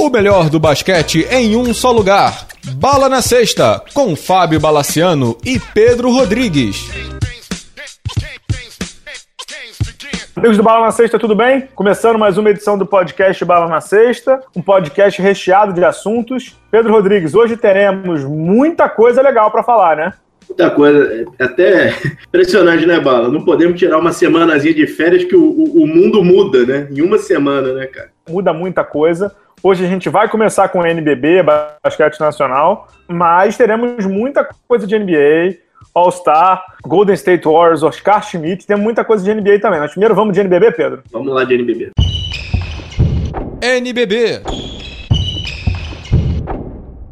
O melhor do basquete em um só lugar. Bala na Sexta, com Fábio Balaciano e Pedro Rodrigues. Amigos do Bala na Sexta, tudo bem? Começando mais uma edição do podcast Bala na Sexta, um podcast recheado de assuntos. Pedro Rodrigues, hoje teremos muita coisa legal para falar, né? Muita coisa, é até impressionante, né, Bala? Não podemos tirar uma semanazinha de férias que o, o, o mundo muda, né? Em uma semana, né, cara? Muda muita coisa. Hoje a gente vai começar com o NBB, basquete nacional, mas teremos muita coisa de NBA, All-Star, Golden State Warriors, Oscar Schmidt, tem muita coisa de NBA também. Mas primeiro vamos de NBB, Pedro? Vamos lá de NBB. NBB.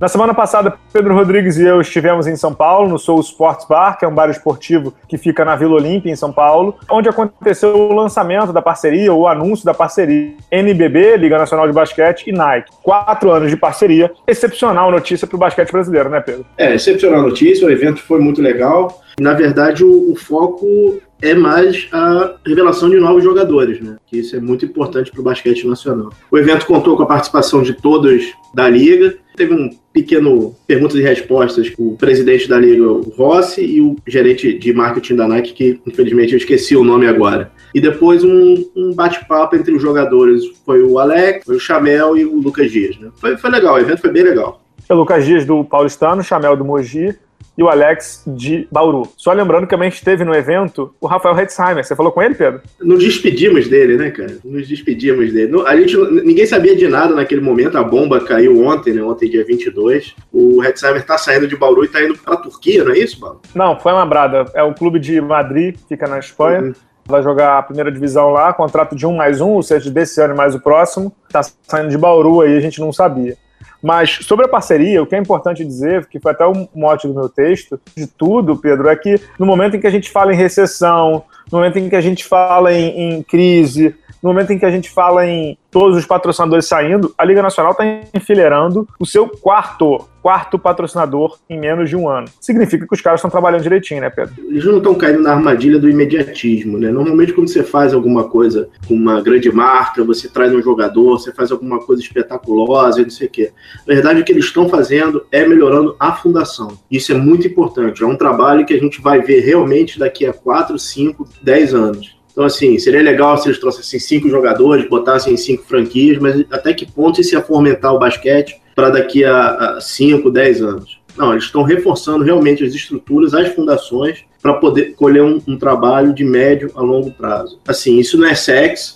Na semana passada, Pedro Rodrigues e eu estivemos em São Paulo, no Soul Sports Bar, que é um bar esportivo que fica na Vila Olímpia, em São Paulo, onde aconteceu o lançamento da parceria, o anúncio da parceria NBB, Liga Nacional de Basquete, e Nike. Quatro anos de parceria. Excepcional notícia para o basquete brasileiro, né, Pedro? É, excepcional notícia, o evento foi muito legal. Na verdade, o, o foco é mais a revelação de novos jogadores, né? Que isso é muito importante para o basquete nacional. O evento contou com a participação de todos da liga. Teve um pequeno perguntas e respostas com o presidente da liga, o Rossi, e o gerente de marketing da Nike, que infelizmente eu esqueci o nome agora. E depois um, um bate-papo entre os jogadores. Foi o Alex, foi o Chamel e o Lucas Dias. Né? Foi, foi legal, o evento foi bem legal. O Lucas Dias do Paulistano, Chamel do Mogi, e o Alex de Bauru. Só lembrando que também esteve no evento o Rafael Hetzheimer. Você falou com ele, Pedro? Nos despedimos dele, né, cara? Nos despedimos dele. A gente, ninguém sabia de nada naquele momento. A bomba caiu ontem, né? Ontem, dia 22. O Hetzheimer tá saindo de Bauru e tá indo pra Turquia, não é isso, Bauru? Não, foi uma brada. É o clube de Madrid, fica na Espanha. Uhum vai jogar a primeira divisão lá, contrato de um mais um, ou seja, desse ano mais o próximo. Tá saindo de Bauru aí, a gente não sabia. Mas sobre a parceria, o que é importante dizer, que foi até o mote do meu texto, de tudo, Pedro, é que no momento em que a gente fala em recessão, no momento em que a gente fala em, em crise, no momento em que a gente fala em todos os patrocinadores saindo, a Liga Nacional está enfileirando o seu quarto, quarto patrocinador em menos de um ano. Significa que os caras estão trabalhando direitinho, né, Pedro? Eles não estão caindo na armadilha do imediatismo, né? Normalmente, quando você faz alguma coisa com uma grande marca, você traz um jogador, você faz alguma coisa espetaculosa, não sei o quê. Na verdade, o que eles estão fazendo é melhorando a fundação. Isso é muito importante. É um trabalho que a gente vai ver realmente daqui a 4, 5, 10 anos. Então, assim, seria legal se eles trouxessem cinco jogadores, botassem cinco franquias, mas até que ponto isso ia fomentar o basquete para daqui a 5, 10 anos? Não, eles estão reforçando realmente as estruturas, as fundações, para poder colher um, um, trabalho de médio a longo prazo. Assim, isso não é sexo.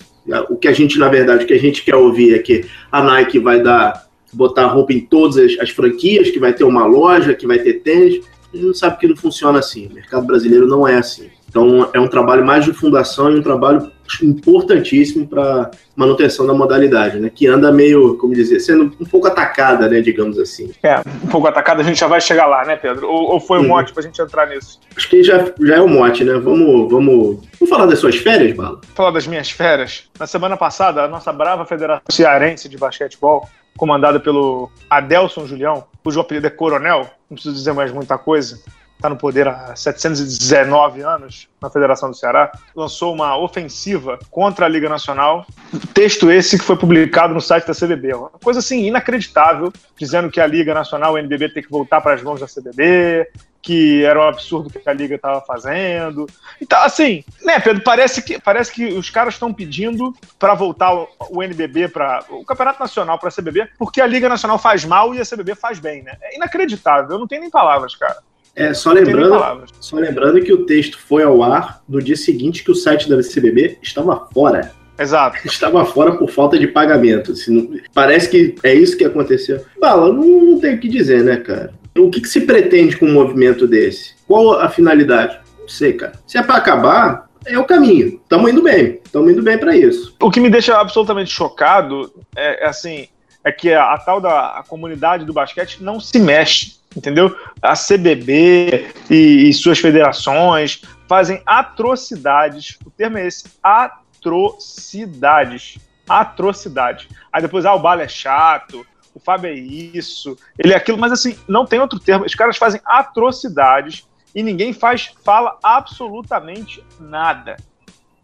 O que a gente, na verdade, o que a gente quer ouvir é que a Nike vai dar, botar roupa em todas as, as franquias, que vai ter uma loja, que vai ter tênis. A gente não sabe que não funciona assim. O mercado brasileiro não é assim. Então, é um trabalho mais de fundação e um trabalho importantíssimo para manutenção da modalidade, né? Que anda meio, como dizer, sendo um pouco atacada, né? Digamos assim. É, um pouco atacada, a gente já vai chegar lá, né, Pedro? Ou, ou foi um mote para a gente entrar nisso? Acho que já, já é o um mote, né? Vamos, vamos, vamos falar das suas férias, Bala? Falar das minhas férias. Na semana passada, a nossa brava Federação Cearense de Basquetebol, comandada pelo Adelson Julião, cujo apelido é Coronel, não preciso dizer mais muita coisa, está no poder há 719 anos na Federação do Ceará, lançou uma ofensiva contra a Liga Nacional. Texto esse que foi publicado no site da CBB. Uma coisa assim inacreditável, dizendo que a Liga Nacional, o NBB, tem que voltar para as mãos da CBB, que era um absurdo que a liga estava fazendo. Então, assim, né, Pedro, parece que, parece que os caras estão pedindo para voltar o, o NBB para o Campeonato Nacional para a CBB, porque a Liga Nacional faz mal e a CBB faz bem, né? É inacreditável, eu não tenho nem palavras, cara. É, só lembrando, só lembrando que o texto foi ao ar no dia seguinte que o site da CBB estava fora. Exato. Estava fora por falta de pagamento. Assim, parece que é isso que aconteceu. Bala, não, não tem o que dizer, né, cara? O que, que se pretende com um movimento desse? Qual a finalidade? Não sei, cara. Se é para acabar, é o caminho. Estamos indo bem. Estamos indo bem para isso. O que me deixa absolutamente chocado é assim, é que a, a tal da a comunidade do basquete não se mexe entendeu? A CBB e, e, suas federações fazem atrocidades. O termo é esse: atrocidades. Atrocidade. Aí depois, ah, o Bala é chato, o Fábio é isso, ele é aquilo, mas assim, não tem outro termo. Os caras fazem atrocidades e ninguém faz, fala absolutamente nada.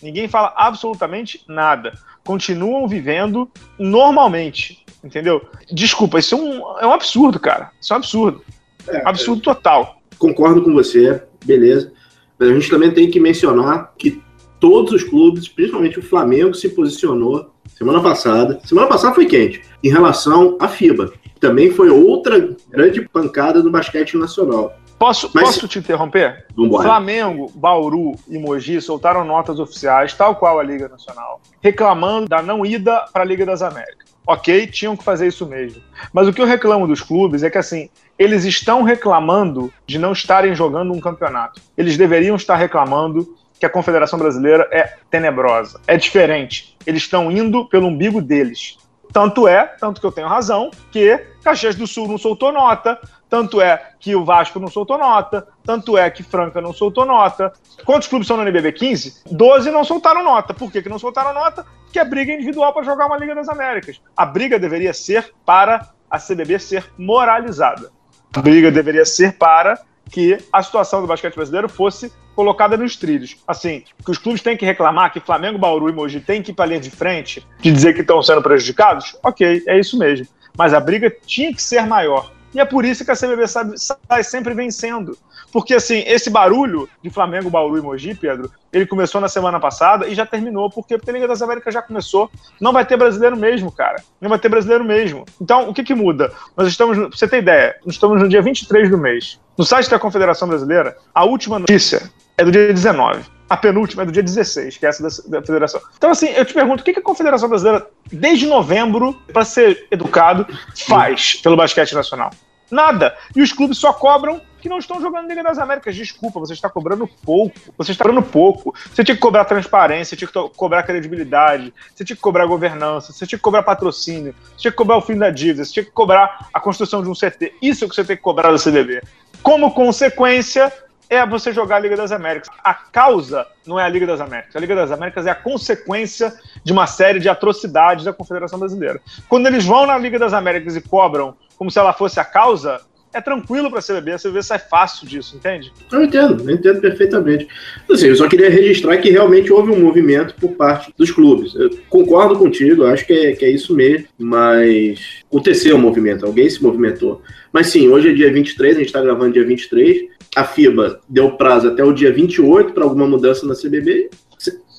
Ninguém fala absolutamente nada. continuam vivendo normalmente, entendeu? Desculpa, isso é um, é um absurdo, cara. Isso é um absurdo. É, um absurdo total. Concordo com você, beleza. Mas a gente também tem que mencionar que todos os clubes, principalmente o Flamengo, se posicionou semana passada. Semana passada foi quente, em relação à FIBA. Também foi outra grande pancada do basquete nacional. Posso, Mas, posso te interromper? Vambora. Flamengo, Bauru e Mogi soltaram notas oficiais, tal qual a Liga Nacional, reclamando da não ida para a Liga das Américas. Ok, tinham que fazer isso mesmo. Mas o que eu reclamo dos clubes é que, assim, eles estão reclamando de não estarem jogando um campeonato. Eles deveriam estar reclamando que a Confederação Brasileira é tenebrosa, é diferente. Eles estão indo pelo umbigo deles. Tanto é, tanto que eu tenho razão, que Caxias do Sul não soltou nota, tanto é que o Vasco não soltou nota, tanto é que Franca não soltou nota. Quantos clubes são no NBB? 15? 12 não soltaram nota. Por que, que não soltaram nota? Porque é briga individual para jogar uma Liga das Américas. A briga deveria ser para a CBB ser moralizada. A briga deveria ser para que a situação do basquete brasileiro fosse colocada nos trilhos. Assim, que os clubes têm que reclamar, que Flamengo, Bauru e Mogi têm que ir para a linha de frente, de dizer que estão sendo prejudicados, ok, é isso mesmo. Mas a briga tinha que ser maior. E é por isso que a CBB sai, sai sempre vencendo. Porque, assim, esse barulho de Flamengo, Bauru e Mogi, Pedro, ele começou na semana passada e já terminou. Por quê? Porque a Liga das Américas já começou. Não vai ter brasileiro mesmo, cara. Não vai ter brasileiro mesmo. Então, o que que muda? Nós estamos, pra você ter ideia, nós estamos no dia 23 do mês. No site da Confederação Brasileira, a última notícia é do dia 19. A penúltima é do dia 16, que é essa da, da federação. Então, assim, eu te pergunto, o que, que a Confederação Brasileira, desde novembro, para ser educado, faz pelo basquete nacional? Nada. E os clubes só cobram que não estão jogando Liga das Américas. Desculpa, você está cobrando pouco. Você está cobrando pouco. Você tinha que cobrar transparência, tinha que cobrar credibilidade, você tinha que cobrar governança, você tinha que cobrar patrocínio, você tinha que cobrar o fim da dívida, você tinha que cobrar a construção de um CT. Isso é o que você tem que cobrar do CDB. Como consequência, é você jogar a Liga das Américas. A causa não é a Liga das Américas. A Liga das Américas é a consequência de uma série de atrocidades da Confederação Brasileira. Quando eles vão na Liga das Américas e cobram como se ela fosse a causa, é tranquilo para a CBB, a CBB sai fácil disso, entende? Eu entendo, eu entendo perfeitamente. Assim, eu só queria registrar que realmente houve um movimento por parte dos clubes. Eu concordo contigo, acho que é, que é isso mesmo, mas aconteceu um movimento, alguém se movimentou. Mas sim, hoje é dia 23, a gente está gravando dia 23. A FIBA deu prazo até o dia 28 para alguma mudança na CBB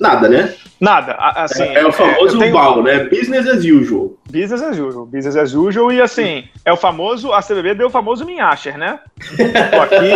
Nada, né? Nada. Assim, é, é o famoso tenho... BAL, né? Business as usual. Business as usual. Business as usual. E assim, é o famoso. A CBB deu o famoso Minhacher, né? Tô aqui.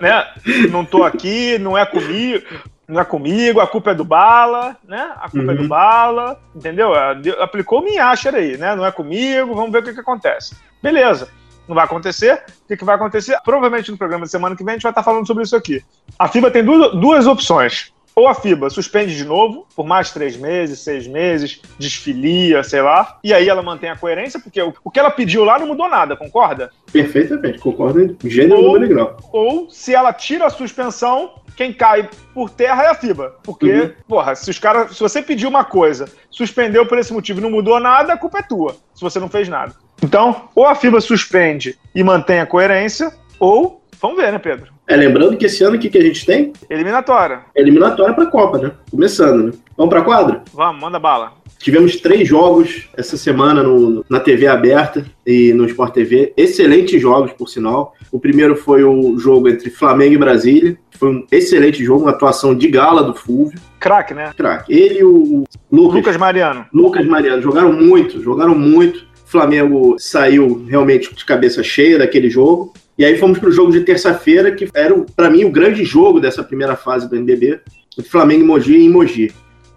né? Não tô aqui, não é comigo. Não é comigo, a culpa é do Bala, né? A culpa uhum. é do uhum. Bala, entendeu? Aplicou o Minhacher aí, né? Não é comigo, vamos ver o que, que acontece. Beleza não vai acontecer. O que, que, vai acontecer? Provavelmente no programa de semana que vem a gente vai estar falando sobre isso aqui. A FIBA tem duas, duas opções. Ou a FIBA suspende de novo, por mais três meses, seis meses, desfilia, sei lá, e aí ela mantém a coerência, porque o, que ela pediu lá não mudou nada, concorda? Perfeitamente, concordo em gênero, ou, número grau. Ou, se ela tira a suspensão, quem cai por terra é a FIBA. Porque, uhum. porra, se os caras. Se você pediu uma coisa, suspendeu por esse motivo e não mudou nada, a culpa é tua. Se você não fez nada. Então, ou a FIBA suspende e mantém a coerência, ou. Vamos ver, né, Pedro? É, lembrando que esse ano o que, que a gente tem? Eliminatória. Eliminatória pra Copa, né? Começando, né? Vamos pra quadra? Vamos, manda bala. Tivemos três jogos essa semana no, na TV aberta e no Sport TV. Excelentes jogos, por sinal. O primeiro foi o jogo entre Flamengo e Brasília. Foi um excelente jogo, uma atuação de gala do Fulvio. Craque, né? Craque. Ele e o Lucas, Lucas Mariano. Lucas Mariano. Jogaram muito, jogaram muito. O Flamengo saiu realmente de cabeça cheia daquele jogo. E aí fomos para o jogo de terça-feira, que era, para mim, o grande jogo dessa primeira fase do NBB, Flamengo e Mogi em Mogi.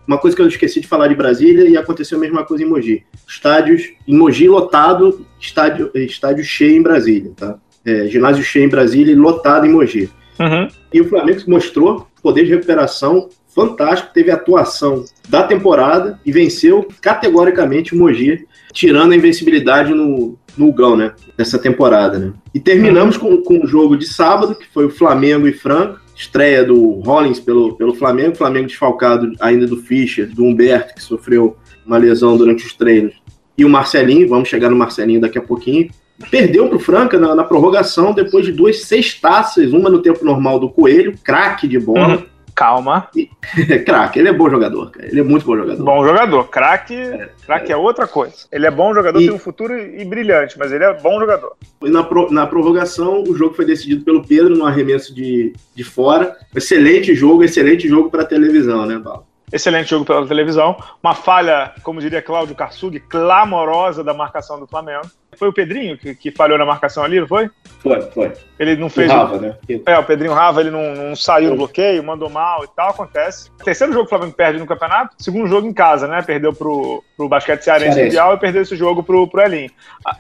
Uma coisa que eu esqueci de falar de Brasília e aconteceu a mesma coisa em Mogi. Estádios em Mogi lotado, estádio, estádio cheio em Brasília, tá? É, ginásio cheio em Brasília e lotado em Mogi. Uhum. E o Flamengo mostrou poder de recuperação fantástico, teve atuação da temporada e venceu categoricamente o Mogi, tirando a invencibilidade no, no Gão, né? Nessa temporada, né? E terminamos com, com o jogo de sábado, que foi o Flamengo e Franca, estreia do Rollins pelo, pelo Flamengo, Flamengo desfalcado ainda do Fischer, do Humberto, que sofreu uma lesão durante os treinos, e o Marcelinho, vamos chegar no Marcelinho daqui a pouquinho, perdeu para o Franca na, na, prorrogação depois de duas sextaças, uma no tempo normal do Coelho, craque de bola, uhum Calma. craque, ele é bom jogador, cara. Ele é muito bom jogador. Bom jogador. Craque é, craque é. é outra coisa. Ele é bom jogador, e... tem um futuro e brilhante, mas ele é bom jogador. E na, pro, na prorrogação, o jogo foi decidido pelo Pedro no arremesso de, de fora. Excelente jogo, excelente jogo para televisão, né, Bala? Excelente jogo pela televisão. Uma falha, como diria Cláudio Karsug, clamorosa da marcação do Flamengo. Foi o Pedrinho que, que falhou na marcação ali, não foi? Foi, foi. Ele não fez. O Rava, né? É, o Pedrinho Rava, ele não, não saiu no bloqueio, mandou mal e tal, acontece. Terceiro jogo que o Flamengo perde no campeonato, segundo jogo em casa, né? Perdeu pro, pro basquete cearense mundial e perdeu esse jogo pro, pro Elinho.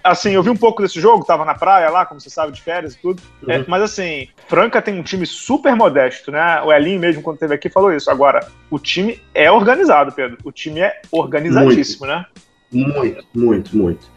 Assim, eu vi um pouco desse jogo, tava na praia lá, como você sabe, de férias e tudo. Uhum. É, mas assim, Franca tem um time super modesto, né? O Elinho mesmo, quando esteve aqui, falou isso. Agora, o time é organizado, Pedro. O time é organizadíssimo, muito. né? Muito, muito, muito.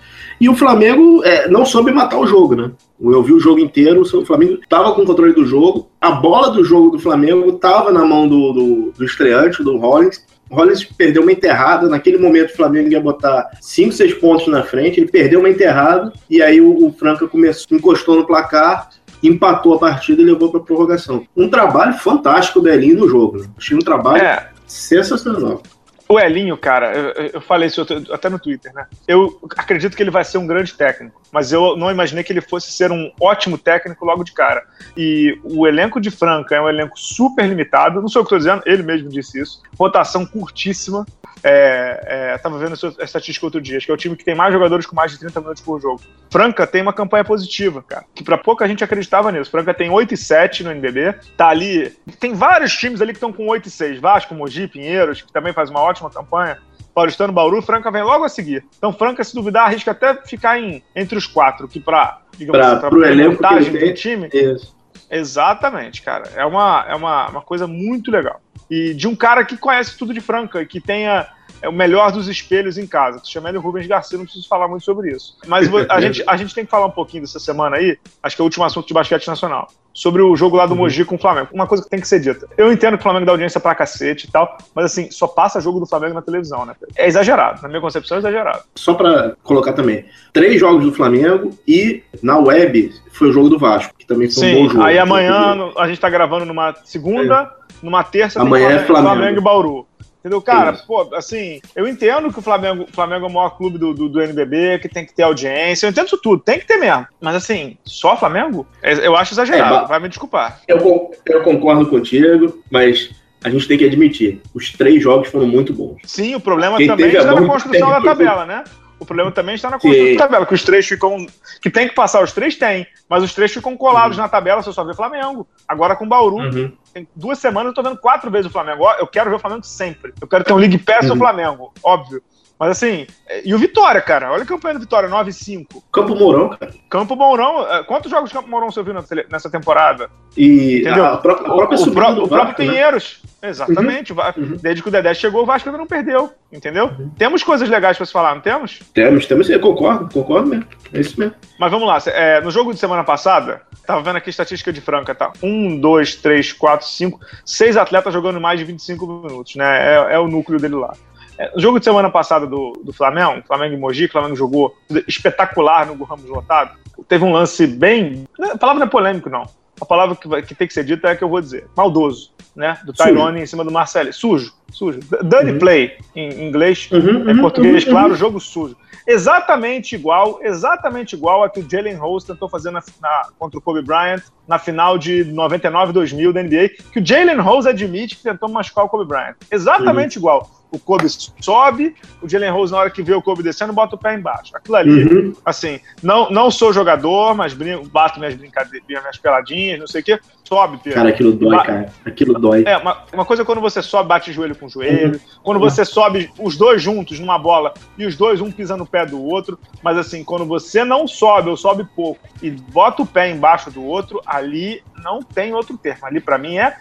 E o Flamengo é, não soube matar o jogo, né? Eu vi o jogo inteiro, o Flamengo estava com o controle do jogo, a bola do jogo do Flamengo estava na mão do, do, do estreante, do Rollins. O Rollins perdeu uma enterrada, naquele momento o Flamengo ia botar 5, 6 pontos na frente, ele perdeu uma enterrada, e aí o, o Franca começou, encostou no placar, empatou a partida e levou para prorrogação. Um trabalho fantástico do Elinho no jogo. Né? Achei um trabalho é. sensacional. O Elinho, cara, eu, eu, falei isso até no Twitter, né? Eu acredito que ele vai ser um grande técnico, mas eu não imaginei que ele fosse ser um ótimo técnico logo de cara. E o elenco de Franca é um elenco super limitado, não sei o que estou dizendo, ele mesmo disse isso. Rotação curtíssima. É, é, tava vendo essa estatística outro dia, acho que é o time que tem mais jogadores com mais de 30 minutos por jogo. Franca tem uma campanha positiva, cara, que para pouca gente acreditava nisso. Franca tem 8 e 7 no NBB, tá ali. Tem vários times ali que estão com 8 e 6, Vasco, Mogi, Pinheiros, que também faz uma ótima campanha. Paulistano, Bauru, Franca vem logo a seguir. Então, Franca, se duvidar, arrisca até ficar em, entre os quatro, que para digamos pra, assim, pra elenco montagem do time. Isso. Exatamente, cara. É uma, é uma, uma coisa muito legal. E de um cara que conhece tudo de Franca, que tenha é o melhor dos espelhos em casa. Tu chama ele Rubens Garcia, não preciso falar muito sobre isso. Mas a gente, a gente tem que falar um pouquinho dessa semana aí, acho que é o último assunto de basquete nacional sobre o jogo lá do uhum. Mogi com o Flamengo. Uma coisa que tem que ser dita. Eu entendo que o Flamengo dá audiência pra cacete e tal, mas assim, só passa jogo do Flamengo na televisão, né? É exagerado. Na minha concepção, é exagerado. Só pra colocar também, três jogos do Flamengo e na web foi o jogo do Vasco, que também foi Sim, um bom jogo. Aí amanhã a gente tá gravando numa segunda, é. numa terça, amanhã tem Flamengo, é Flamengo. Flamengo e Bauru. Entendeu? Cara, pô, assim, eu entendo que o Flamengo, o Flamengo é o maior clube do, do, do, NBB, que tem que ter audiência, eu entendo isso tudo, tem que ter mesmo. Mas assim, só Flamengo? É, eu acho exagerado, é, vai me desculpar. Eu, eu concordo contigo, mas a gente tem que admitir, os três jogos foram muito bons. Sim, o problema Quem também está na construção da tabela, né? O problema também está na construção da tabela, que os três ficam. Que tem que passar, os três tem, mas os três ficam colados uhum. na tabela, você só vê Flamengo. Agora com Bauru. Uhum. Tem duas semanas eu tô vendo quatro vezes o Flamengo. Eu quero ver o Flamengo sempre. Eu quero ter um League Pass uhum. Flamengo, óbvio. Mas assim, e o Vitória, cara? Olha a campanha do Vitória, 9-5. Campo Mourão, cara. Campo Mourão. É, quantos jogos de Campo Mourão você viu nessa temporada? E Entendeu? a própria, a própria o, o, pró o próprio né? Pinheiros. Né? Exatamente. Uhum. Uhum. Desde que o Dedé chegou, o Vasco ainda não perdeu. Entendeu? Uhum. Temos coisas legais pra se falar, não temos? Temos, temos. Eu concordo, concordo mesmo. É isso mesmo. Mas vamos lá. É, no jogo de semana passada, tava vendo aqui a estatística de Franca, tá? Um, dois, três, quatro, cinco, seis atletas jogando mais de 25 minutos, né? É, é o núcleo dele lá. É, o jogo de semana passada do, do Flamengo, Flamengo e Mogi, o Flamengo jogou espetacular no Ramos lotado. Teve um lance bem. A palavra não é polêmico, não. A palavra que, vai, que tem que ser dita é a que eu vou dizer. Maldoso, né? Do Tyrone em cima do Marcelo. Sujo, sujo. Dane uhum. play em inglês, uhum, em uhum, português, uhum, claro, jogo sujo. Exatamente igual, exatamente igual a que o Jalen Rose tentou fazer na, na, contra o Kobe Bryant na final de 99-2000 da NBA, que o Jalen Rose admite que tentou machucar o Kobe Bryant. Exatamente uhum. igual o Kobe sobe, o Jalen Rose, na hora que vê o Kobe descendo, bota o pé embaixo. Aquilo ali, uhum. assim, não, não sou jogador, mas brinco, bato minhas brincadeiras, minhas peladinhas, não sei o quê. Sobe, Pedro. Cara, aquilo dói, ba cara. Aquilo dói. É, uma, uma, coisa é quando você sobe, bate joelho com joelho. Uhum. Quando você sobe os dois juntos numa bola e os dois, um pisa no pé do outro. Mas assim, quando você não sobe ou sobe pouco e bota o pé embaixo do outro, ali não tem outro termo. Ali, para mim, é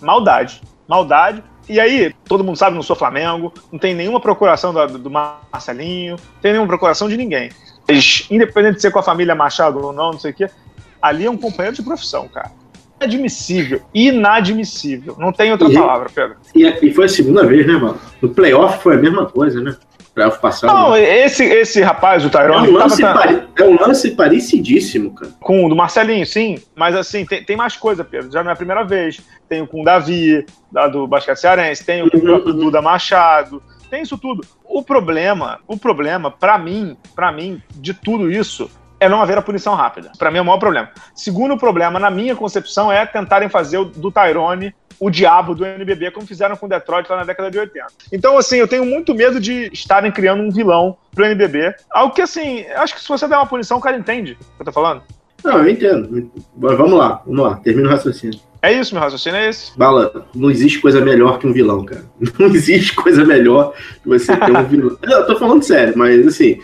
maldade. Maldade e aí, todo mundo sabe, não sou Flamengo, não tem nenhuma procuração do, do Marcelinho, não tem nenhuma procuração de ninguém. Mas, independente de ser com a família Machado ou não, não sei o quê, ali é um companheiro de profissão, cara. Inadmissível, inadmissível. Não tem outra e, palavra, Pedro. E, e, foi a segunda vez, né, mano? No playoff foi a mesma coisa, né? playoff passado. Não, esse, esse rapaz, o é, Tyrone, um tava- lance pare- é um lance parecidíssimo, cara. com o do Marcelinho, sim, mas assim, tem, tem mais coisa, Pedro. Já não é a primeira vez. Tem o com o Davi, da, do Basquete Cearense, tem o com o Uhum, próprio uhum. Duda Machado, tem isso tudo. O problema, o problema, pra mim, para mim, de tudo isso, é não haver a punição rápida. Pra mim é o maior problema. Segundo problema, na minha concepção, é tentarem fazer do Tyrone o diabo do NBB, como fizeram com o Detroit lá na década de 80. Então, assim, eu tenho muito medo de estarem criando um vilão pro NBB. Algo que, assim, acho que se você der uma punição, o cara entende o que eu tô falando. Não, eu entendo. Mas vamos lá, vamos lá. Termina o raciocínio. É isso, meu raciocínio é esse. Bala, não existe coisa melhor que um vilão, cara. Não existe coisa melhor que você ter um vilão. Eu tô falando sério, mas assim,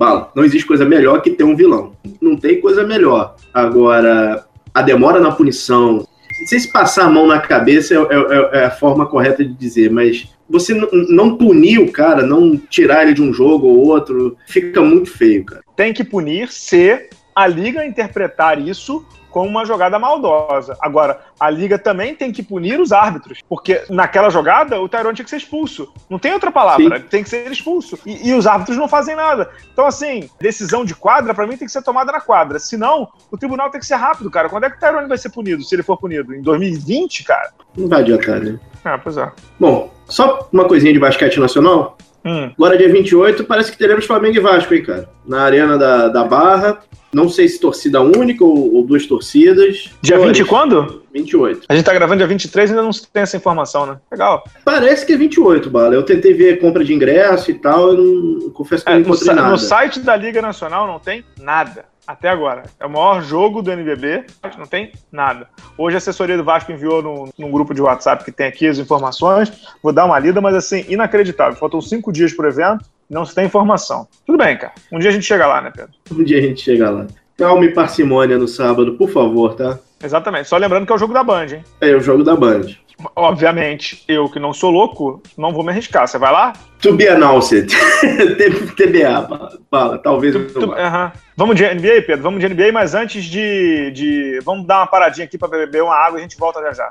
Bala, não existe coisa melhor que ter um vilão. Não tem coisa melhor. Agora, a demora na punição. Não sei se passar a mão na cabeça é, é- é a forma correta de dizer, mas você não punir o cara, não tirar ele de um jogo ou outro, fica muito feio, cara. Tem que punir se a liga interpretar isso como uma jogada maldosa. Agora, a liga também tem que punir os árbitros, porque naquela jogada o Tyrone tinha que ser expulso. Não tem outra palavra, tem que ser expulso. E, e os árbitros não fazem nada. Então, assim, decisão de quadra, pra mim, tem que ser tomada na quadra. Senão, o tribunal tem que ser rápido, cara. Quando é que o Tyrone vai ser punido, se ele for punido? Em 2020, cara? Não vai adiantar, né? Ah, pois é. Bom, só uma coisinha de basquete nacional. Hum. Agora, dia 28, parece que teremos Flamengo e Vasco, hein, cara? Na Arena da, da Barra. Não sei se torcida única ou, ou duas torcidas. Dia Flores, 20 quando? 28. A gente tá gravando dia 23 e ainda não se tem essa informação, né? Legal. Parece que é 28, Bala. Eu tentei ver compra de ingresso e tal, eu não confesso que É, eu não no, encontrei sa- nada. no site da Liga Nacional não tem nada. Até agora. É o maior jogo do NBB, não tem nada. Hoje a assessoria do Vasco enviou no, num grupo de WhatsApp que tem aqui as informações. Vou dar uma lida, mas assim, inacreditável. Faltam cinco dias pro evento, não se tem informação. Tudo bem, cara. Um dia a gente chega lá, né, Pedro? Um dia a gente chega lá. Calma e parcimônia no sábado, por favor, tá? Exatamente. Só lembrando que é o jogo da Band, hein? É o jogo da Band. Obviamente, eu que não sou louco, não vou me arriscar. Você vai lá? To be announced. TBA. Bala, talvez eu Tu- vá. aham. Vamos de NBA, Pedro? Vamos de NBA, mas antes de, de. Vamos dar uma paradinha aqui para beber uma água e a gente volta já já.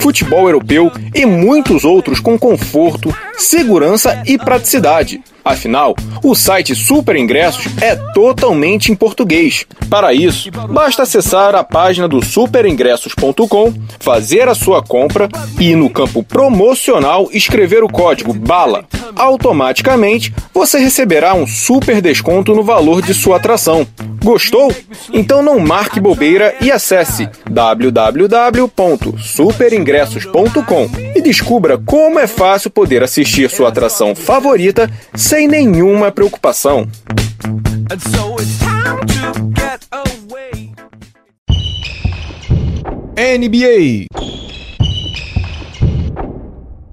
futebol europeu e muitos outros com conforto, segurança e praticidade. Afinal, o site Super Ingressos é totalmente em português. Para isso, basta acessar a página do superingressos.com, fazer a sua compra e no campo promocional escrever o código BALA. Automaticamente, você receberá um super desconto no valor de sua atração. Gostou? Então não marque bobeira e acesse www.superingressos.com e descubra como é fácil poder assistir sua atração favorita sem nenhuma preocupação. NBA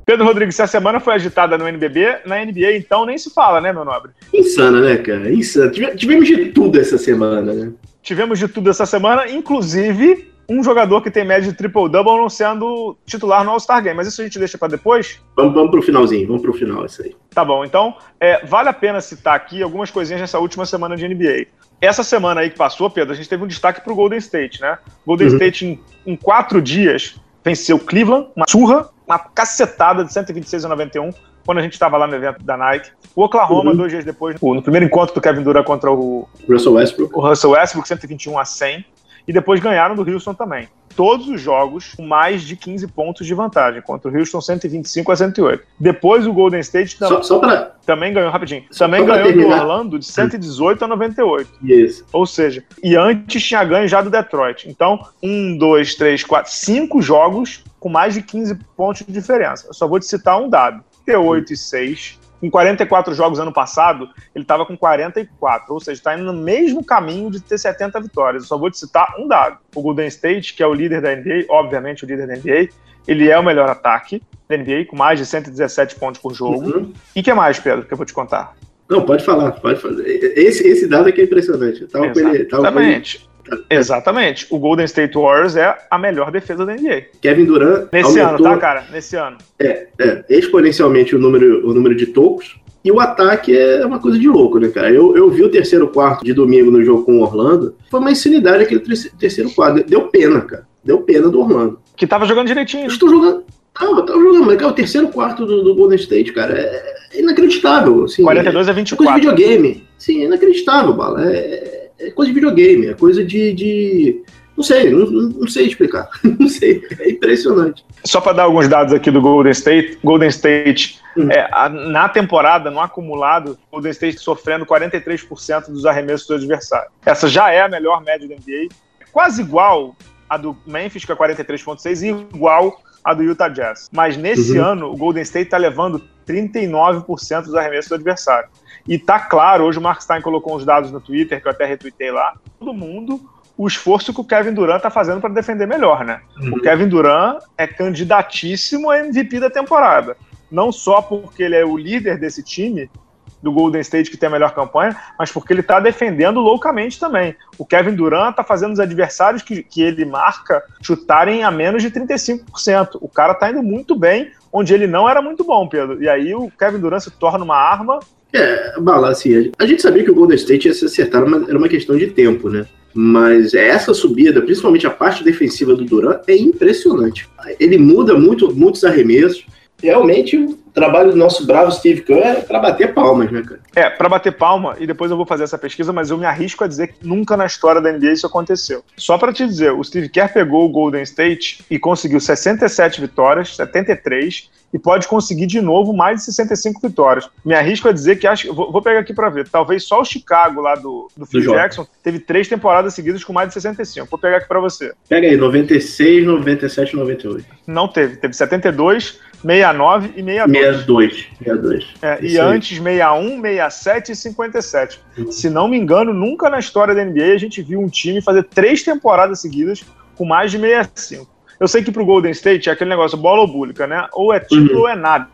Pedro Rodrigues, se a semana foi agitada no NBB, na NBA então nem se fala, né, meu nobre? Insana, né, cara? Insana. Tive- Tivemos de tudo essa semana, né? Tivemos de tudo essa semana, inclusive um jogador que tem média de triple-double não sendo titular no All-Star Game. Mas isso a gente deixa pra depois? Vamos, vamos pro finalzinho, vamos pro final isso aí. Tá bom, então é, vale a pena citar aqui algumas coisinhas dessa última semana de NBA. Essa semana aí que passou, Pedro, a gente teve um destaque pro Golden State, né? Golden Uhum. State, em, em quatro dias, venceu Cleveland, uma surra, uma cacetada de 126 a 91, quando a gente estava lá no evento da Nike. O Oklahoma, Uhum. dois dias depois, no primeiro encontro do Kevin Durant contra o, Russell Westbrook. o Russell Westbrook, 121 a 100. E depois ganharam do Houston também. Todos os jogos com mais de 15 pontos de vantagem, contra o Houston 125 a 108. Depois o Golden State tam- Só, só pra. Também ganhou, rapidinho, também ganhou do. Orlando de 118 a 98. Isso. Ou seja, e antes tinha ganho já do Detroit. Então, um, dois, três, quatro, cinco jogos com mais de 15 pontos de diferença. Eu só vou te citar um dado: T8 e 6. Com 44 jogos ano passado, ele estava com 44, ou seja, está indo no mesmo caminho de ter 70 vitórias. Eu só vou te citar um dado. O Golden State, que é o líder da NBA, obviamente o líder da NBA, ele é o melhor ataque da NBA, com mais de 117 pontos por jogo. Uhum. E o que mais, Pedro, que eu vou te contar? Não, pode falar, pode falar. Esse, esse dado aqui é impressionante. Eu tava ele, tava com ele- Exatamente. Exatamente. O Golden State Warriors é a melhor defesa da NBA. Kevin Durant Nesse aumentou ano, tá, cara? Nesse ano. é, exponencialmente o número, o número de tocos. E o ataque é uma coisa de louco, né, cara? Eu, eu vi o terceiro quarto de domingo no jogo com o Orlando. Foi uma insanidade aquele terce- terceiro quarto. Deu pena, cara. Deu pena do Orlando. Que tava jogando direitinho. Eu estou jogando. Eu tava jogando, mas cara, o terceiro quarto do, do Golden State, cara, é inacreditável. Assim, 42 a É coisa de 24. videogame. Sim, é inacreditável, Bala. É, é coisa de videogame, é coisa de. de- Não sei, não, não- não sei explicar. Não sei. É impressionante. Só para dar alguns dados aqui do Golden State, Golden State Hum. é, a- na temporada, no acumulado, Golden State sofrendo 43% dos arremessos do adversário. Essa já é a melhor média da NBA, quase igual a do Memphis, que é 43,6, e igual a do Utah Jazz. Mas nesse Uhum. ano, o Golden State está levando 39% dos arremessos do adversário. E tá claro, hoje o Mark Stein colocou uns dados no Twitter, que eu até retuitei lá, todo mundo o esforço que o Kevin Durant tá fazendo para defender melhor, né? O Kevin Durant é candidatíssimo a MVP da temporada. Não só porque ele é o líder desse time, do Golden State, que tem a melhor campanha, mas porque ele tá defendendo loucamente também. O Kevin Durant tá fazendo os adversários que, que ele marca chutarem a menos de 35%. O cara tá indo muito bem, onde ele não era muito bom, Pedro. E aí o Kevin Durant se torna uma arma. É, Bala, assim, a gente sabia que o Golden State ia se acertar, mas era uma questão de tempo, né? Mas essa subida, principalmente a parte defensiva do Durant, é impressionante. Ele muda muito, muitos arremessos. Realmente, o trabalho do nosso bravo Steve Kerr é para bater palmas, né, cara? É, para bater palma, e depois eu vou fazer essa pesquisa, mas eu me arrisco a dizer que nunca na história da NBA isso aconteceu. Só para te dizer, o Steve Kerr pegou o Golden State e conseguiu 67 vitórias, 73, e pode conseguir de novo mais de 65 vitórias. Me arrisco a dizer que acho. Vou, vou pegar aqui para ver. Talvez só o Chicago lá do, do Phil Jordan. Jackson teve três temporadas seguidas com mais de 65. Vou pegar aqui para você. Pega aí, 96, 97, 98. Não teve. Teve 72, 69 e 62. 62. 62. É, e aí. antes 61, 67 e 57. Se não me engano, nunca na história da NBA a gente viu um time fazer três temporadas seguidas com mais de 65. Eu sei que pro Golden State é aquele negócio bola ou búlica, né? Ou é título Uhum. ou é nada.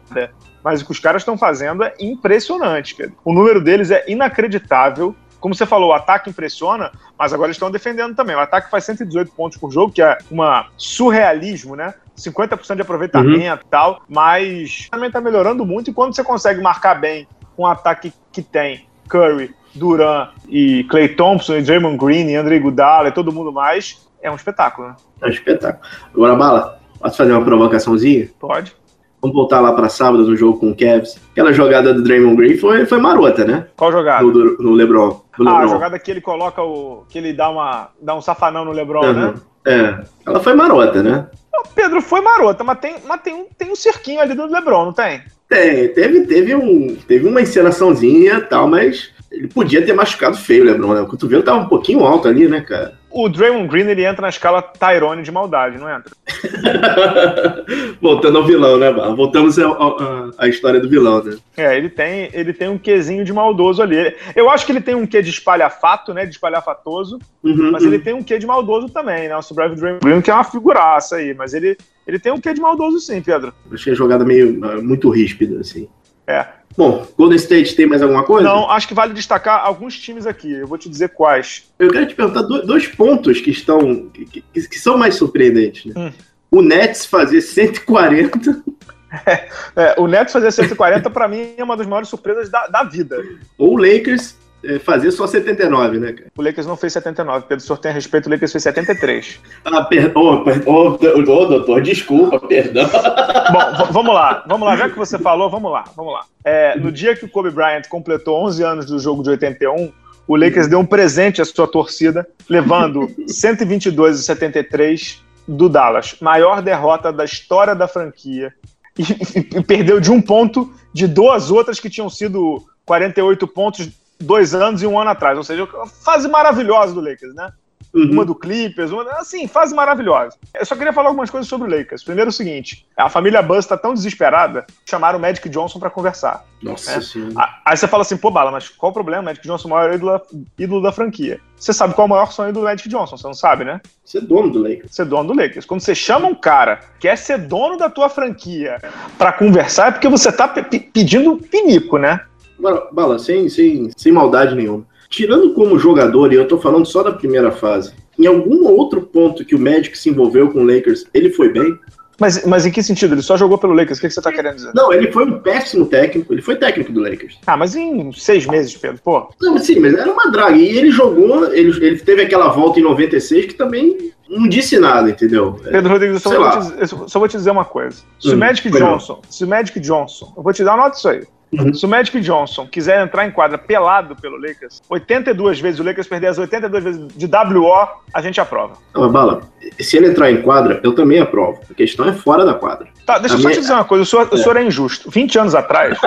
Mas o que os caras estão fazendo é impressionante, Pedro. O número deles é inacreditável. Como você falou, o ataque impressiona, mas agora eles estão defendendo também. O ataque faz 118 pontos por jogo, que é uma surrealismo, né? 50% de aproveitamento e tal, mas também tá melhorando muito. E quando você consegue marcar bem um ataque que tem Curry, Duran e Clay Thompson e Draymond Green e André Iguodala e todo mundo mais, é um espetáculo, né? É um espetáculo. Agora, Bala, posso fazer uma provocaçãozinha? Pode. Vamos voltar lá para sábado no jogo com o Cavs. Aquela jogada do Draymond Green foi, foi marota, né? Qual jogada? No, do- no LeBron. No ah, a jogada que ele coloca o. que ele dá, uma, dá um safanão no Lebron, Uhum. né? É. Ela foi marota, né? Pedro, foi marota, mas tem, mas tem, um, tem um cerquinho ali do Lebron, não tem? Tem, teve, teve, um, teve uma encenaçãozinha e tal, mas ele podia ter machucado feio o LeBron, né? O cotovelo tava um pouquinho alto ali, né, cara? O Draymond Green ele entra na escala Tyrone de maldade, não entra? Voltando ao vilão, né, Bala? Voltamos à- história do vilão, né? É, ele tem, ele tem um quezinho de maldoso ali. Eu acho que ele tem um quê de espalhafato, né? De espalhafatoso, Uhum, mas uhum. ele tem um quê de maldoso também, né? O Subreve Draymond Green, que é uma figuraça aí, mas ele, ele tem um quê de maldoso sim, Pedro. Achei a jogada meio muito ríspida, assim. É. Bom, Golden State tem mais alguma coisa? Não, acho que vale destacar alguns times aqui. Eu vou te dizer quais. Eu quero te perguntar do- dois pontos que estão. que, que- que são mais surpreendentes, né? Hum. O Nets fazer 140 É, o Nets fazer 140, pra mim, é uma das maiores surpresas da, da vida. ou o Lakers fazer só 79, né, cara? O Lakers não fez 79. Pedro Sortem a respeito, o Lakers fez 73. Ah, perdão, oh, doutor, desculpa, perdão. Bom, vamos lá, vamos lá. Já que você falou, vamos lá, vamos lá. É, no dia que o Kobe Bryant completou 11 anos do jogo de 81, o Lakers deu um presente à sua torcida, levando 122 a 73 do Dallas. Maior derrota da história da franquia. E, e- e perdeu de um ponto de duas outras que tinham sido 48 pontos dois anos e um ano atrás. Ou seja, uma fase maravilhosa do Lakers, né? uma Uhum. do Clippers, uma, assim, fase maravilhosa. Eu só queria falar algumas coisas sobre o Lakers. Primeiro é o seguinte, a família Buzz tá tão desesperada, chamaram o Magic Johnson para conversar. Nossa É. senhora. Aí você fala assim, pô, Bala, mas qual o problema? O Magic Johnson é o maior ídolo, ídolo da franquia. Você sabe qual é o maior sonho do Magic Johnson, você não sabe, né? Você é dono do Lakers. Ser dono do Lakers. Quando você chama um cara que quer ser dono da tua franquia para conversar, é porque você tá pe- pe- pedindo pinico, né? Bala, sem, sem, sem maldade nenhuma. Tirando como jogador, e eu tô falando só da primeira fase, em algum outro ponto que o Magic se envolveu com o Lakers, ele foi bem? Mas, mas em que sentido? Ele só jogou pelo Lakers, o que, que você tá querendo dizer? Não, ele foi um péssimo técnico, ele foi técnico do Lakers. Ah, mas em seis meses, Pedro, pô. Não, sim, mas era uma draga. E ele jogou, ele, ele teve aquela volta em 96 que também não disse nada, entendeu? Pedro Rodrigues, eu só, vou te, só vou te dizer uma coisa. Se o Hum, Magic foi não. Johnson, se o Magic Johnson, eu vou te dar uma nota disso aí. Uhum. Se o Magic Johnson quiser entrar em quadra pelado pelo Lakers, 82 vezes, o Lakers perder as 82 vezes de WO, a gente aprova. Não, mas Bala, se ele entrar em quadra, eu também aprovo. A questão é fora da quadra. Tá, deixa A eu só minha- te dizer uma coisa, o senhor, o senhor é injusto. 20 anos atrás.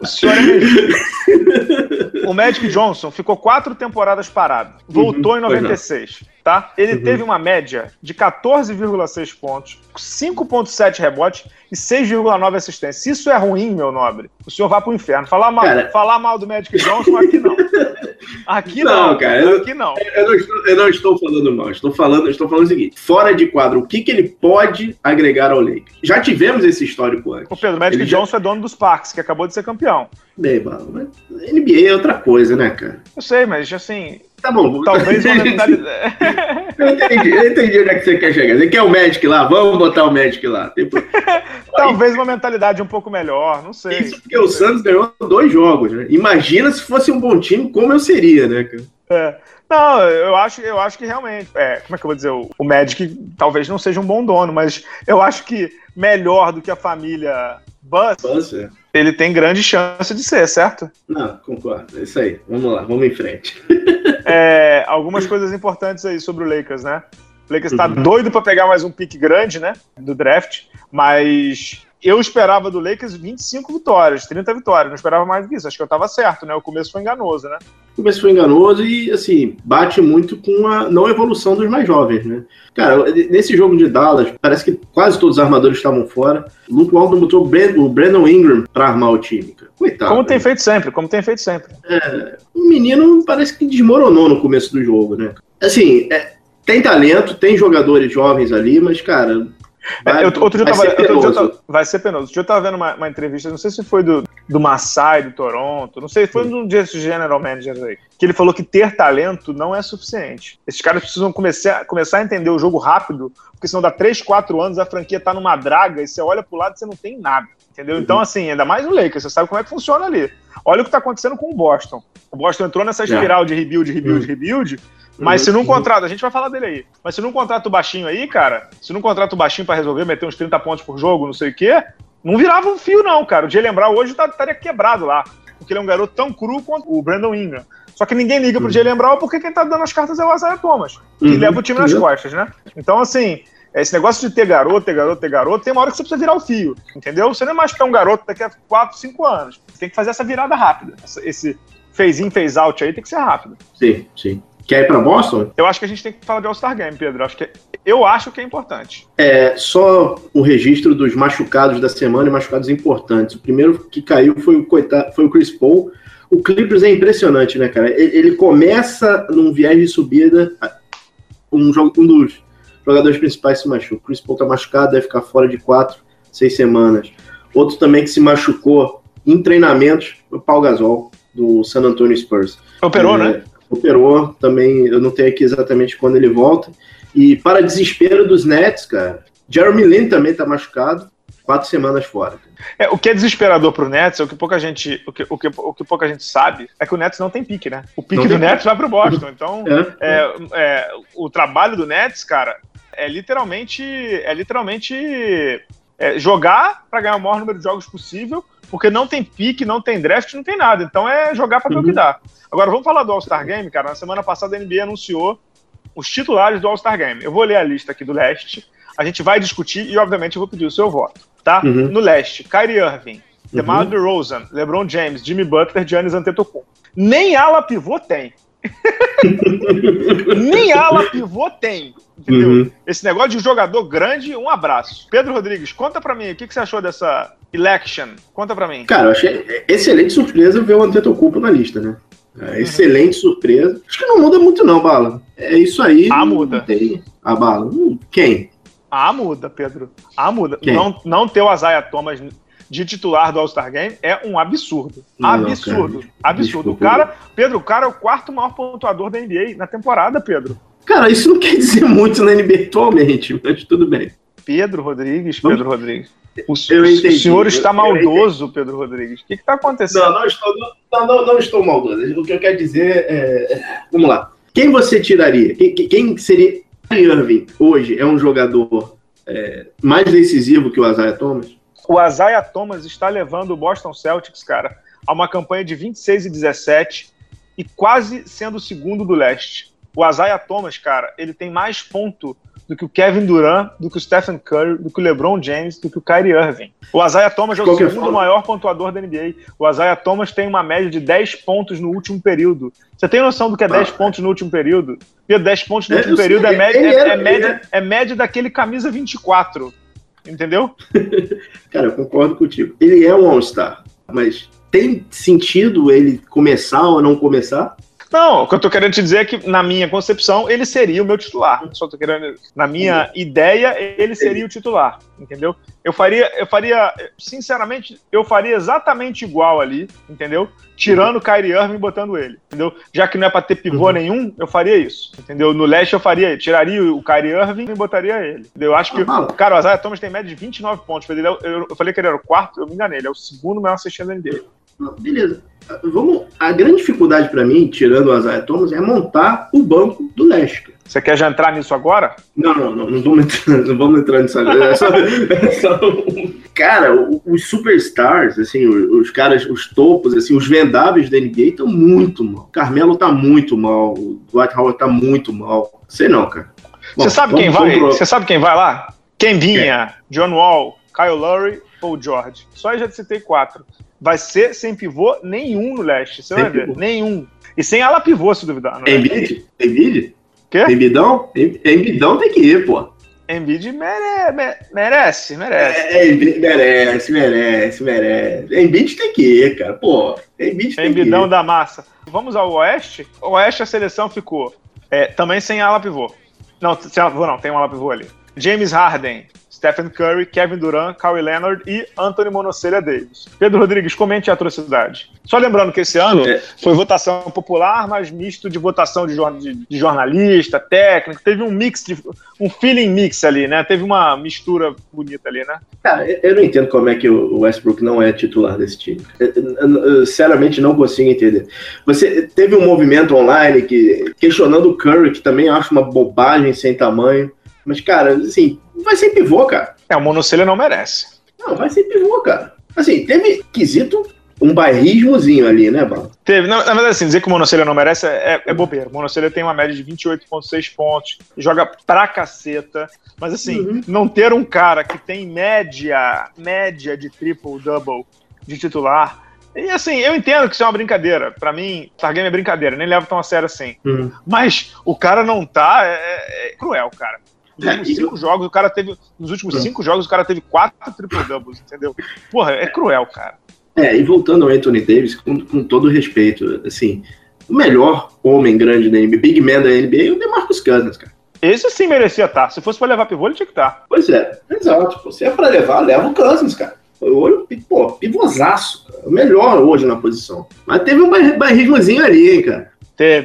o senhor é injusto. O Magic Johnson ficou quatro temporadas parado. Voltou Uhum, em pois não. 96. Tá? Ele Uhum. teve uma média de 14,6 pontos, 5,7 rebotes e 6,9 assistências. Se isso é ruim, meu nobre, o senhor vai pro inferno. Falar mal, Cara- falar mal do Magic Johnson aqui não. Aqui não, Não, cara, eu- Aqui não. Eu não, estou, eu não estou falando mal, estou falando, estou falando o seguinte: fora de quadra, o que, que ele pode agregar ao Lakers? Já tivemos esse histórico antes. O Pedro, o Magic Ele já- Johnson é dono dos Parques, que acabou de ser campeão. Bem, Bala, mas NBA é outra coisa, né, cara? Eu sei, mas assim, Tá bom. talvez uma mentalidade. Eu entendi, eu entendi onde é que você quer chegar. Você quer o Magic lá? Vamos botar o Magic lá. Tem pro- Talvez uma mentalidade um pouco melhor, não sei. Isso porque o Santos ganhou dois jogos, né? Imagina se fosse um bom time, como eu seria, né, cara? É. Não, eu acho, eu acho que realmente. É, como é que eu vou dizer? O, o Magic talvez não seja um bom dono, mas eu acho que melhor do que a família Bus, Nossa. Ele tem grande chance de ser, certo? Não, concordo. É isso aí. Vamos lá, vamos em frente. É, algumas coisas importantes aí sobre o Lakers, né? O Lakers tá Uhum. doido para pegar mais um pique grande, né? Do draft, mas eu esperava do Lakers 25 vitórias, 30 vitórias, não esperava mais do que isso. Acho que eu tava certo, né? O começo foi enganoso, né? O começo foi enganoso e, assim, bate muito com a não evolução dos mais jovens, né? Cara, nesse jogo de Dallas, parece que quase todos os armadores estavam fora. O Luke Walton botou o Brand- o Brandon Ingram pra armar o time, cara. Coitado. Como tem né? feito sempre, como tem feito sempre. O menino parece que desmoronou no começo do jogo, né? Assim, é, tem talento, tem jogadores jovens ali, mas, cara. Vai- É, eu- outro dia eu vai tava, ser outro dia eu tava- vai ser penoso. Outro dia eu tava vendo uma, uma entrevista, não sei se foi do, do Massai, do Toronto, não sei, foi um desses general managers aí, que ele falou que ter talento não é suficiente. Esses caras precisam começar, começar a entender o jogo rápido, porque senão dá 3, 4 anos a franquia tá numa draga e você olha pro lado e você não tem nada. Entendeu? Então, Uhum. assim, ainda mais no Lakers, você sabe como é que funciona ali. Olha o que tá acontecendo com o Boston. O Boston entrou nessa espiral de rebuild, rebuild, Uhum. rebuild, mas Uhum. se não contrata, a gente vai falar dele aí. Mas se não contrata o baixinho aí, cara, se não contrata o baixinho pra resolver, meter uns 30 pontos por jogo, não sei o quê, não virava um fio, não, cara. O de lembrar hoje tá- estaria quebrado lá. Porque ele é um garoto tão cru quanto o Brandon Ingram. Só que ninguém liga pro Uhum. Jalen Brown porque quem tá dando as cartas é o Isaiah Thomas, que Uhum. leva o time nas Uhum. costas, né? Então, assim, esse negócio de ter garoto, ter garoto, ter garoto, tem uma hora que você precisa virar o fio, entendeu? Você não é mais que é um garoto daqui a 4, 5 anos. Você tem que fazer essa virada rápida. Esse phase in, phase out aí tem que ser rápido. Sim, sim. Quer ir pra Boston? Eu acho que a gente tem que falar de All-Star Game, Pedro. Eu acho que, eu acho que é importante. É só o registro dos machucados da semana e machucados importantes. O primeiro que caiu foi o, coitado, foi o Chris Paul. O Clippers é impressionante, né, cara? Ele, ele começa num viés de subida, um, jogo, um dos jogadores principais se machuca. O Chris Paul tá machucado, deve ficar fora de quatro, seis semanas. Outro também que se machucou em treinamentos, o Paul Gasol, do San Antonio Spurs. Operou, É, né? Operou também, eu não tenho aqui exatamente quando ele volta. E para desespero dos Nets, cara, Jeremy Lin também tá machucado, quatro semanas fora. É, o que é desesperador pro Nets, o que pouca gente, o que, o que, o que pouca gente sabe, é que o Nets não tem pique, né? O pique do Nets vai pro Boston. Então, É, é, é, o trabalho do Nets, cara, é literalmente, é literalmente é, jogar para ganhar o maior número de jogos possível, porque não tem pique, não tem draft, não tem nada. Então é jogar para ver o que dá. Agora vamos falar do All-Star Game, cara. Na semana passada a NBA anunciou os titulares do All-Star Game. Eu vou ler a lista aqui do leste. A gente vai discutir e, obviamente, eu vou pedir o seu voto, tá? Uhum. No leste, Kyrie Irving, DeMar Uhum. DeRozan, LeBron James, Jimmy Butler, Giannis Antetokounmpo. Nem ala pivô tem. Nem ala pivô tem. Entendeu? Uhum. Esse negócio de jogador grande, um abraço. Pedro Rodrigues, conta pra mim, o que, que você achou dessa election? Conta pra mim. Cara, eu achei excelente surpresa ver o Antetokounmpo na lista, né? É, excelente surpresa. Acho que não muda muito não, Bala. É isso aí. Ah, não muda. Tem... A Bala. Hum, Quem? Ah, muda, Pedro. Ah, muda. Quem? Não, não ter o Isaiah Thomas de titular do All-Star Game é um absurdo. Absurdo. Absurdo. O Desculpa. cara, Pedro, o cara é o quarto maior pontuador da NBA na temporada, Pedro. Cara, isso não quer dizer muito na NBA atualmente, mas tudo bem. Pedro Rodrigues, Vamos- Pedro Rodrigues. O, entendi. o senhor está maldoso, Pedro Rodrigues. O que está acontecendo? Não, não estou, não, não, não estou maldoso. O que eu quero dizer é. Vamos lá. Quem você tiraria? Quem, quem- seria. Irving hoje é um jogador é, mais decisivo que o Isaiah Thomas? O Isaiah Thomas está levando o Boston Celtics, cara, a uma campanha de 26 e 17 e quase sendo o segundo do leste. O Isaiah Thomas, cara, ele tem mais ponto do que o Kevin Durant, do que o Stephen Curry, do que o LeBron James, do que o Kyrie Irving. O Isaiah Thomas é o qualquer segundo forma- maior pontuador da NBA. O Isaiah Thomas tem uma média de 10 pontos no último período. Você tem noção do que é 10 Ah. pontos no último período? Pedro, 10 pontos no É, último eu sei, período é média, é- é média, é média daquele camisa 24. Entendeu? Cara, eu concordo contigo. Ele é um All-Star, mas tem sentido ele começar ou não começar? Não, o que eu tô querendo te dizer é que, na minha concepção, ele seria o meu titular. Só tô querendo. Na minha ideia, ele seria o titular. Entendeu? Eu faria, eu faria, sinceramente, eu faria exatamente igual ali, entendeu? Tirando o Kyrie Irving e botando ele, entendeu? Já que não é pra ter pivô Uhum. nenhum, eu faria isso, entendeu? No leste eu faria, tiraria o Kyrie Irving e botaria ele. entendeu? Eu acho que, Ah, cara, o Isaiah Thomas tem média de 29 pontos. Eu, eu falei que ele era o quarto, eu me enganei, ele é o segundo maior assistente da NBA. Beleza. Vamos. A grande dificuldade pra mim, tirando o Isaiah Thomas, é montar o banco do leste. Você quer já entrar nisso agora? Não, não, não, não vamos entrar, não vamos entrar nisso agora. É só, é só Cara, os superstars, assim, os, caras, os topos, assim, os vendáveis da NBA estão muito mal. Carmelo tá muito mal, o Dwight Howard tá muito mal. Sei não, cara. Bom, Você sabe vamos- quem vai? pro- Você sabe quem vai lá? Quem vinha? John Wall, Kyle Lowry ou George? Só aí já te citei quatro. Vai ser sem pivô nenhum no leste. Você Sem vai ver. pivô. Nenhum. E sem ala pivô, se duvidar. leste. Embiid? Embiid? Quê? Embidão? Em- Embidão tem que ir, pô. Embiid mere- me- merece, merece. É, Embiid merece, merece, merece. Embiid tem que ir, cara. Pô, Embiid tem Embidão que ir. da massa. Vamos ao Oeste? O Oeste a seleção ficou é, também sem ala pivô. Não, sem ala pivô não, tem um ala pivô ali. James Harden, Stephen Curry, Kevin Durant, Kawhi Leonard e Anthony Monocelha Davis. Pedro Rodrigues, comente a atrocidade. Só lembrando que esse ano É. foi votação popular, mas misto de votação de, jorn- de- de jornalista, técnico. Teve um mix, de, um feeling mix ali, né? Teve uma mistura bonita ali, né? Cara, eu- eu não entendo como é que o Westbrook não é titular desse time. Eu, eu- eu, sinceramente não consigo entender. Você teve um movimento online que questionando o Curry, que também acho uma bobagem sem tamanho. Mas, cara, assim, vai ser pivô, cara. É, o Monocelha não merece. Não, vai ser pivô, cara. Assim, teve quesito um bairrismozinho ali, né, Bala? Teve, na, na verdade, assim, dizer que o Monocelha não merece é, é, é bobeira. O Monocelha tem uma média de 28,6 pontos, joga pra caceta. Mas, assim, Uhum. não ter um cara que tem média, média de triple-double de titular. E, assim, eu entendo que isso é uma brincadeira. Pra mim, Star Game é brincadeira, nem levo tão a sério assim. Mas o cara não tá, é, é- é cruel, cara. Nos últimos cinco jogos, o cara teve. Nos últimos cinco jogos, o cara teve quatro triple-doubles, entendeu? Porra, é cruel, cara. É, e voltando ao Anthony Davis, com, com todo respeito, assim, o melhor homem grande da NBA, big man da NBA é o DeMarcus Cousins, cara. Esse sim merecia estar. Se fosse pra levar pivô, ele tinha que estar. Pois é, exato. Se é pra levar, leva o Cousins, cara. O olho, pô, pivosaço, cara. O melhor hoje na posição. Mas teve um bairrismozinho ali, hein, cara.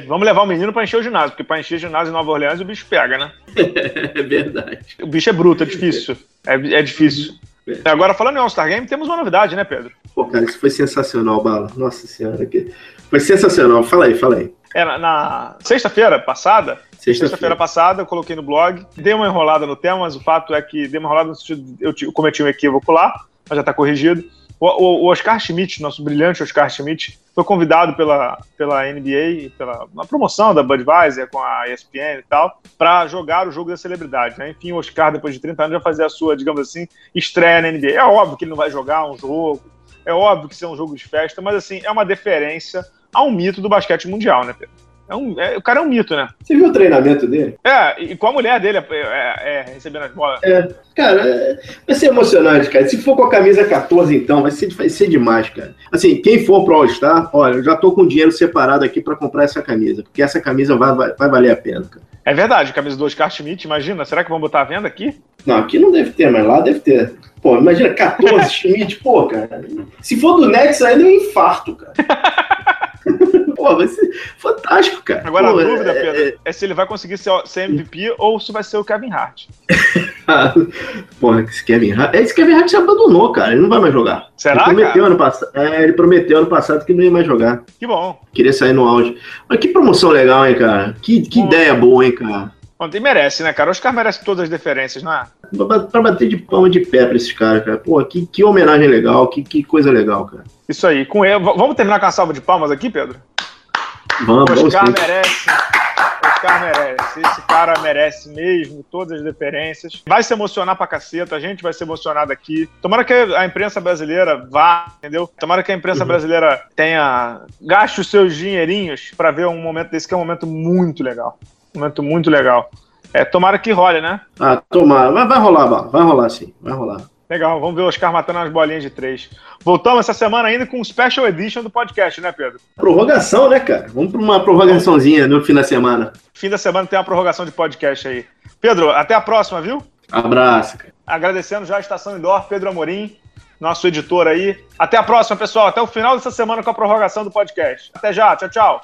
Vamos levar o menino pra encher o ginásio, porque pra encher o ginásio em Nova Orleans o bicho pega, né? É verdade. O bicho é bruto, é difícil. É, é difícil. Agora, falando em All-Star Game, temos uma novidade, né, Pedro? Pô, cara, isso foi sensacional, Bala. Nossa senhora. Que... Foi sensacional. Fala aí, fala aí. É, na, na sexta-feira passada, sexta-feira Sexta-feira. passada, eu coloquei no blog, dei uma enrolada no tema, mas o fato é que dei uma enrolada no sentido, eu cometi um equívoco lá, mas já está corrigido. O, o- Oscar Schmidt, nosso brilhante Oscar Schmidt, foi convidado pela, pela NBA, pela uma promoção da Budweiser com a ESPN e tal, para jogar o jogo da celebridade. Né? Enfim, o Oscar, depois de 30 anos, vai fazer a sua, digamos assim, estreia na NBA. É óbvio que ele não vai jogar um jogo, é óbvio que isso é um jogo de festa, mas assim, é uma deferência ao mito do basquete mundial, né, Pedro? É um, é- o cara é um mito, né? Você viu o treinamento dele? É, e com a mulher dele é, é- é recebendo as bolas. É, cara, é- vai ser emocionante, cara. Se for com a camisa 14, então, vai ser, vai ser demais, cara. Assim, quem for pro All-Star, olha, eu já tô com dinheiro separado aqui pra comprar essa camisa, porque essa camisa vai, vai, vai valer a pena, cara. É verdade, camisa do Oscar Schmidt, imagina. Será que vão botar à venda aqui? Não, aqui não deve ter, mas lá deve ter. Pô, imagina 14 Schmidt, pô, cara. Se for do Nets ainda é um infarto, cara. pô, vai ser fantástico, cara. Agora Pô, a dúvida, é- Pedro, é, se ele vai conseguir ser, ser MVP ou se vai ser o Kevin Hart. Porra, esse Kevin Hart. Esse Kevin Hart se abandonou, cara. Ele não vai mais jogar. Será, ele prometeu cara? ano passado. É, ele prometeu ano passado que não ia mais jogar. Que bom. Queria sair no auge. Mas que promoção legal, hein, cara? Que, que ideia boa, hein, cara? Ontem merece, né, cara? O Oscar merece todas as deferências, não é? Pra ba- pra bater de palma de pé pra esses caras, cara. Pô, que, que homenagem legal, que, que coisa legal, cara. Isso aí. Com Vamos terminar com a salva de palmas aqui, Pedro? Vamos, Oscar merece. O Oscar merece. Esse cara merece mesmo todas as deferências. Vai se emocionar pra caceta, a gente vai se emocionar aqui. Tomara que a imprensa brasileira vá, entendeu? Tomara que a imprensa Uhum. brasileira tenha. gaste os seus dinheirinhos pra ver um momento desse, que é um momento muito legal. Um momento muito legal. É, tomara que role, né? Ah, tomara. Vai, vai rolar. Vai rolar sim. Vai rolar. Legal, vamos ver o Oscar matando as bolinhas de três. Voltamos essa semana ainda com um special edition do podcast, né, Pedro? Prorrogação, né, cara? Vamos pra uma prorrogaçãozinha no fim da semana. Fim da semana tem uma prorrogação de podcast aí. Pedro, até a próxima, viu? Abraço, cara. Agradecendo já a Estação Indoor, Pedro Amorim, nosso editor aí. Até a próxima, pessoal. Até o final dessa semana com a prorrogação do podcast. Até já, tchau, tchau.